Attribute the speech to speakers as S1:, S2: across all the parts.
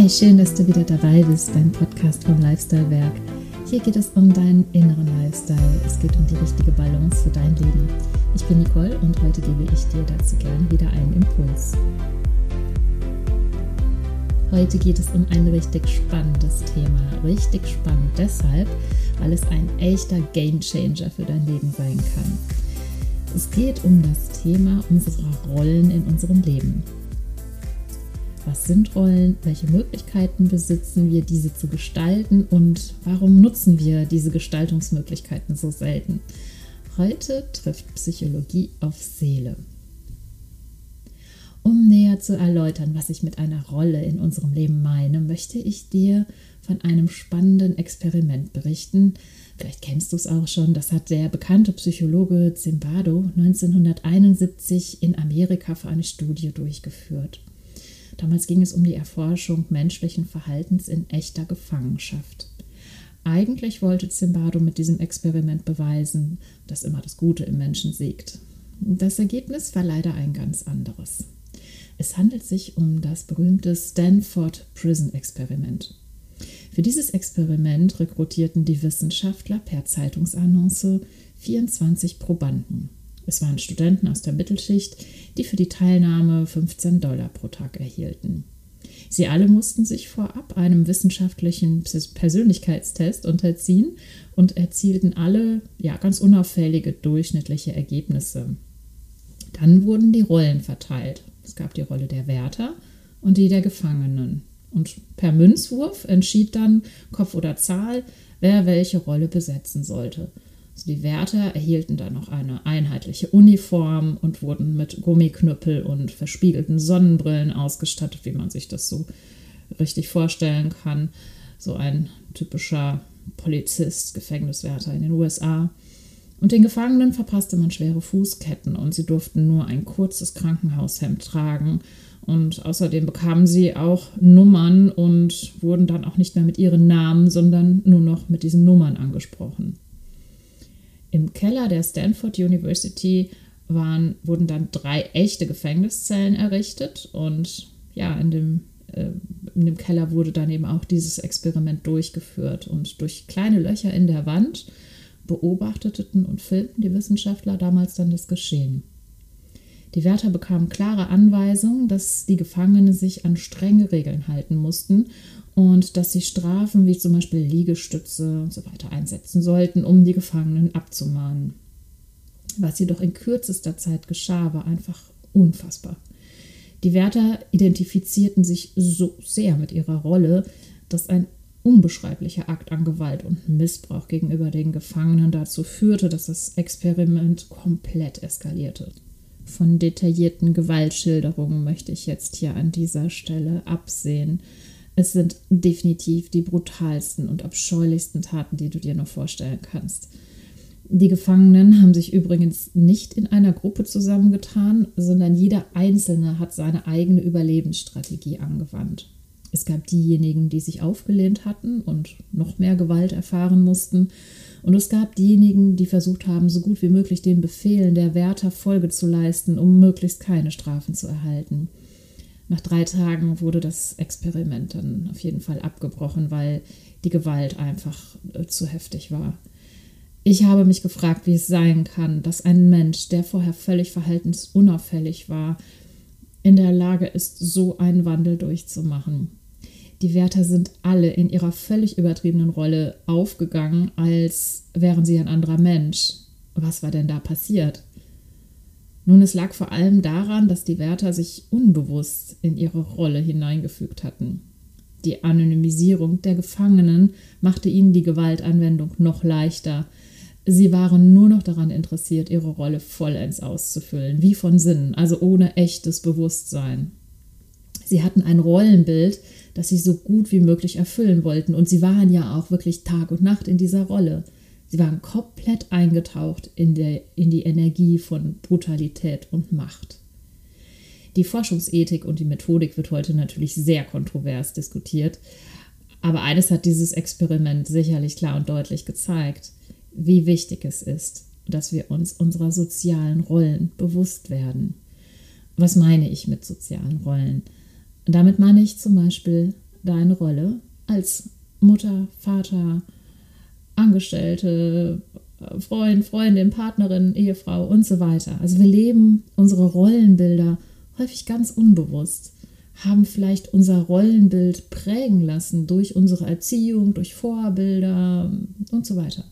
S1: Hi, schön, dass du wieder dabei bist beim Podcast vom Lifestyle Werk. Hier geht es um deinen inneren Lifestyle. Es geht um die richtige Balance für dein Leben. Ich bin Nicole und heute gebe ich dir dazu gerne wieder einen Impuls. Heute geht es um ein richtig spannendes Thema. Richtig spannend deshalb, weil es ein echter Game Changer für dein Leben sein kann. Es geht um das Thema unserer Rollen in unserem Leben. Was sind Rollen? Welche Möglichkeiten besitzen wir, diese zu gestalten? Und warum nutzen wir diese Gestaltungsmöglichkeiten so selten? Heute trifft Psychologie auf Seele. Um näher zu erläutern, was ich mit einer Rolle in unserem Leben meine, möchte ich dir von einem spannenden Experiment berichten. Vielleicht kennst du es auch schon. Das hat der bekannte Psychologe Zimbardo 1971 in Amerika für eine Studie durchgeführt. Damals ging es um die Erforschung menschlichen Verhaltens in echter Gefangenschaft. Eigentlich wollte Zimbardo mit diesem Experiment beweisen, dass immer das Gute im Menschen siegt. Das Ergebnis war leider ein ganz anderes. Es handelt sich um das berühmte Stanford Prison Experiment. Für dieses Experiment rekrutierten die Wissenschaftler per Zeitungsannonce 24 Probanden. Es waren Studenten aus der Mittelschicht, die für die Teilnahme 15 Dollar pro Tag erhielten. Sie alle mussten sich vorab einem wissenschaftlichen Persönlichkeitstest unterziehen und erzielten alle ja, ganz unauffällige durchschnittliche Ergebnisse. Dann wurden die Rollen verteilt. Es gab die Rolle der Wärter und die der Gefangenen. Und per Münzwurf entschied dann Kopf oder Zahl, wer welche Rolle besetzen sollte. Die Wärter erhielten dann noch eine einheitliche Uniform und wurden mit Gummiknüppel und verspiegelten Sonnenbrillen ausgestattet, wie man sich das so richtig vorstellen kann. So ein typischer Polizist, Gefängniswärter in den USA. Und den Gefangenen verpasste man schwere Fußketten und sie durften nur ein kurzes Krankenhaushemd tragen. Und außerdem bekamen sie auch Nummern und wurden dann auch nicht mehr mit ihren Namen, sondern nur noch mit diesen Nummern angesprochen. Im Keller der Stanford University waren, wurden dann drei echte Gefängniszellen errichtet und ja, in dem, äh, in dem Keller wurde dann eben auch dieses Experiment durchgeführt und durch kleine Löcher in der Wand beobachteten und filmten die Wissenschaftler damals dann das Geschehen. Die Wärter bekamen klare Anweisungen, dass die Gefangenen sich an strenge Regeln halten mussten und dass sie Strafen wie zum Beispiel Liegestütze und so weiter einsetzen sollten, um die Gefangenen abzumahnen. Was jedoch in kürzester Zeit geschah, war einfach unfassbar. Die Wärter identifizierten sich so sehr mit ihrer Rolle, dass ein unbeschreiblicher Akt an Gewalt und Missbrauch gegenüber den Gefangenen dazu führte, dass das Experiment komplett eskalierte. Von detaillierten Gewaltschilderungen möchte ich jetzt hier an dieser Stelle absehen. Es sind definitiv die brutalsten und abscheulichsten Taten, die du dir noch vorstellen kannst. Die Gefangenen haben sich übrigens nicht in einer Gruppe zusammengetan, sondern jeder Einzelne hat seine eigene Überlebensstrategie angewandt. Es gab diejenigen, die sich aufgelehnt hatten und noch mehr Gewalt erfahren mussten. Und es gab diejenigen, die versucht haben, so gut wie möglich den Befehlen der Wärter Folge zu leisten, um möglichst keine Strafen zu erhalten. Nach drei Tagen wurde das Experiment dann auf jeden Fall abgebrochen, weil die Gewalt einfach äh, zu heftig war. Ich habe mich gefragt, wie es sein kann, dass ein Mensch, der vorher völlig verhaltensunauffällig war, in der Lage ist, so einen Wandel durchzumachen. Die Wärter sind alle in ihrer völlig übertriebenen Rolle aufgegangen, als wären sie ein anderer Mensch. Was war denn da passiert? Nun, es lag vor allem daran, dass die Wärter sich unbewusst in ihre Rolle hineingefügt hatten. Die Anonymisierung der Gefangenen machte ihnen die Gewaltanwendung noch leichter. Sie waren nur noch daran interessiert, ihre Rolle vollends auszufüllen, wie von Sinnen, also ohne echtes Bewusstsein. Sie hatten ein Rollenbild, das sie so gut wie möglich erfüllen wollten, und sie waren ja auch wirklich Tag und Nacht in dieser Rolle. Sie waren komplett eingetaucht in, der, in die Energie von Brutalität und Macht. Die Forschungsethik und die Methodik wird heute natürlich sehr kontrovers diskutiert, aber eines hat dieses Experiment sicherlich klar und deutlich gezeigt, wie wichtig es ist, dass wir uns unserer sozialen Rollen bewusst werden. Was meine ich mit sozialen Rollen? Damit meine ich zum Beispiel deine Rolle als Mutter, Vater, Angestellte, Freund, Freundin, Partnerin, Ehefrau und so weiter. Also wir leben unsere Rollenbilder häufig ganz unbewusst, haben vielleicht unser Rollenbild prägen lassen durch unsere Erziehung, durch Vorbilder und so weiter.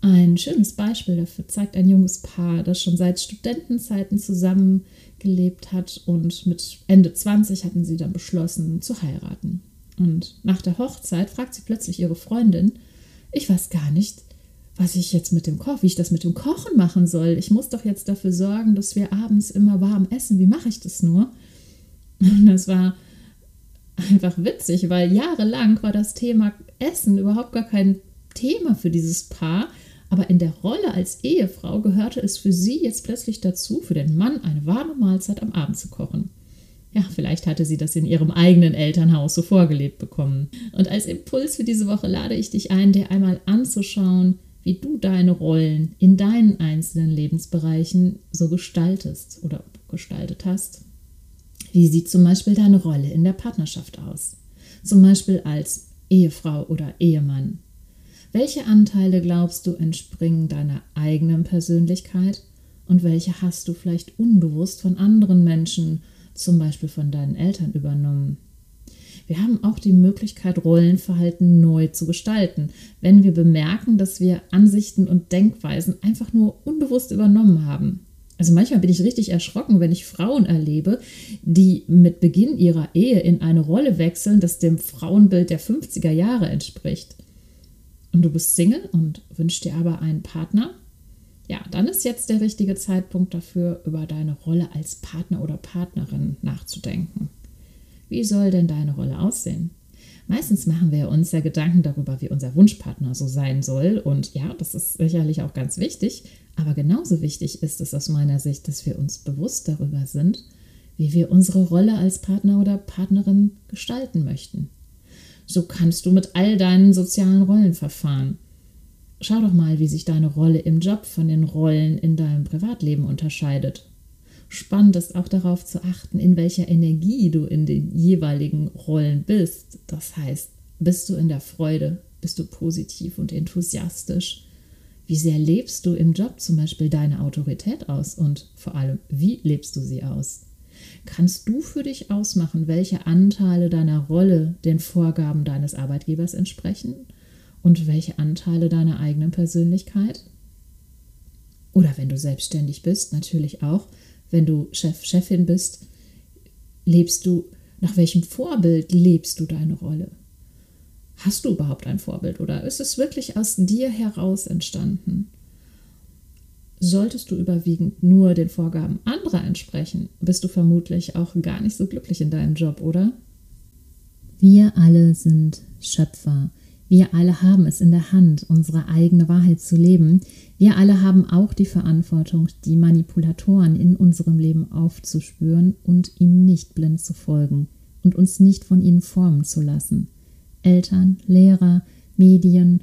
S1: Ein schönes Beispiel dafür zeigt ein junges Paar, das schon seit Studentenzeiten zusammengelebt hat und mit Ende 20 hatten sie dann beschlossen zu heiraten. Und nach der Hochzeit fragt sie plötzlich ihre Freundin, ich weiß gar nicht, was ich jetzt mit dem Koch, wie ich das mit dem Kochen machen soll. Ich muss doch jetzt dafür sorgen, dass wir abends immer warm essen. Wie mache ich das nur? Und das war einfach witzig, weil jahrelang war das Thema Essen überhaupt gar kein Thema für dieses Paar. Aber in der Rolle als Ehefrau gehörte es für sie jetzt plötzlich dazu, für den Mann eine warme Mahlzeit am Abend zu kochen. Ja, vielleicht hatte sie das in ihrem eigenen Elternhaus so vorgelebt bekommen. Und als Impuls für diese Woche lade ich dich ein, dir einmal anzuschauen, wie du deine Rollen in deinen einzelnen Lebensbereichen so gestaltest oder gestaltet hast. Wie sieht zum Beispiel deine Rolle in der Partnerschaft aus? Zum Beispiel als Ehefrau oder Ehemann. Welche Anteile glaubst du entspringen deiner eigenen Persönlichkeit und welche hast du vielleicht unbewusst von anderen Menschen zum Beispiel von deinen Eltern übernommen. Wir haben auch die Möglichkeit, Rollenverhalten neu zu gestalten, wenn wir bemerken, dass wir Ansichten und Denkweisen einfach nur unbewusst übernommen haben. Also manchmal bin ich richtig erschrocken, wenn ich Frauen erlebe, die mit Beginn ihrer Ehe in eine Rolle wechseln, das dem Frauenbild der 50er Jahre entspricht. Und du bist Single und wünschst dir aber einen Partner, ja, dann ist jetzt der richtige Zeitpunkt dafür, über deine Rolle als Partner oder Partnerin nachzudenken. Wie soll denn deine Rolle aussehen? Meistens machen wir uns ja Gedanken darüber, wie unser Wunschpartner so sein soll. Und ja, das ist sicherlich auch ganz wichtig. Aber genauso wichtig ist es aus meiner Sicht, dass wir uns bewusst darüber sind, wie wir unsere Rolle als Partner oder Partnerin gestalten möchten. So kannst du mit all deinen sozialen Rollen verfahren. Schau doch mal, wie sich deine Rolle im Job von den Rollen in deinem Privatleben unterscheidet. Spannend ist auch darauf zu achten, in welcher Energie du in den jeweiligen Rollen bist. Das heißt, bist du in der Freude, bist du positiv und enthusiastisch? Wie sehr lebst du im Job zum Beispiel deine Autorität aus und vor allem, wie lebst du sie aus? Kannst du für dich ausmachen, welche Anteile deiner Rolle den Vorgaben deines Arbeitgebers entsprechen und welche Anteile deiner eigenen Persönlichkeit? Oder wenn du selbstständig bist, natürlich auch, wenn du Chef, Chefin bist, lebst du, nach welchem Vorbild lebst du deine Rolle? Hast du überhaupt ein Vorbild oder ist es wirklich aus dir heraus entstanden? Solltest du überwiegend nur den Vorgaben anderer entsprechen, bist du vermutlich auch gar nicht so glücklich in deinem Job, oder? Wir alle sind Schöpfer. Wir alle haben es in der Hand, unsere eigene Wahrheit zu leben. Wir alle haben auch die Verantwortung, die Manipulatoren in unserem Leben aufzuspüren und ihnen nicht blind zu folgen und uns nicht von ihnen formen zu lassen. Eltern, Lehrer, Medien,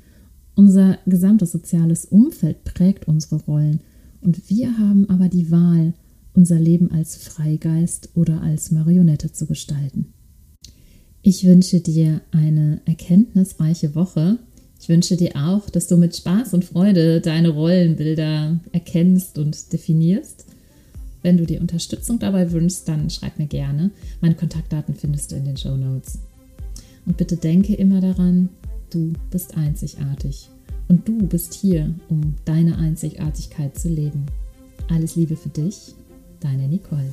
S1: unser gesamtes soziales Umfeld prägt unsere Rollen und wir haben aber die Wahl, unser Leben als Freigeist oder als Marionette zu gestalten. Ich wünsche dir eine erkenntnisreiche Woche. Ich wünsche dir auch, dass du mit Spaß und Freude deine Rollenbilder erkennst und definierst. Wenn du dir Unterstützung dabei wünschst, dann schreib mir gerne. Meine Kontaktdaten findest du in den Show Notes. Und bitte denke immer daran, du bist einzigartig. Und du bist hier, um deine Einzigartigkeit zu leben. Alles Liebe für dich, deine Nicole.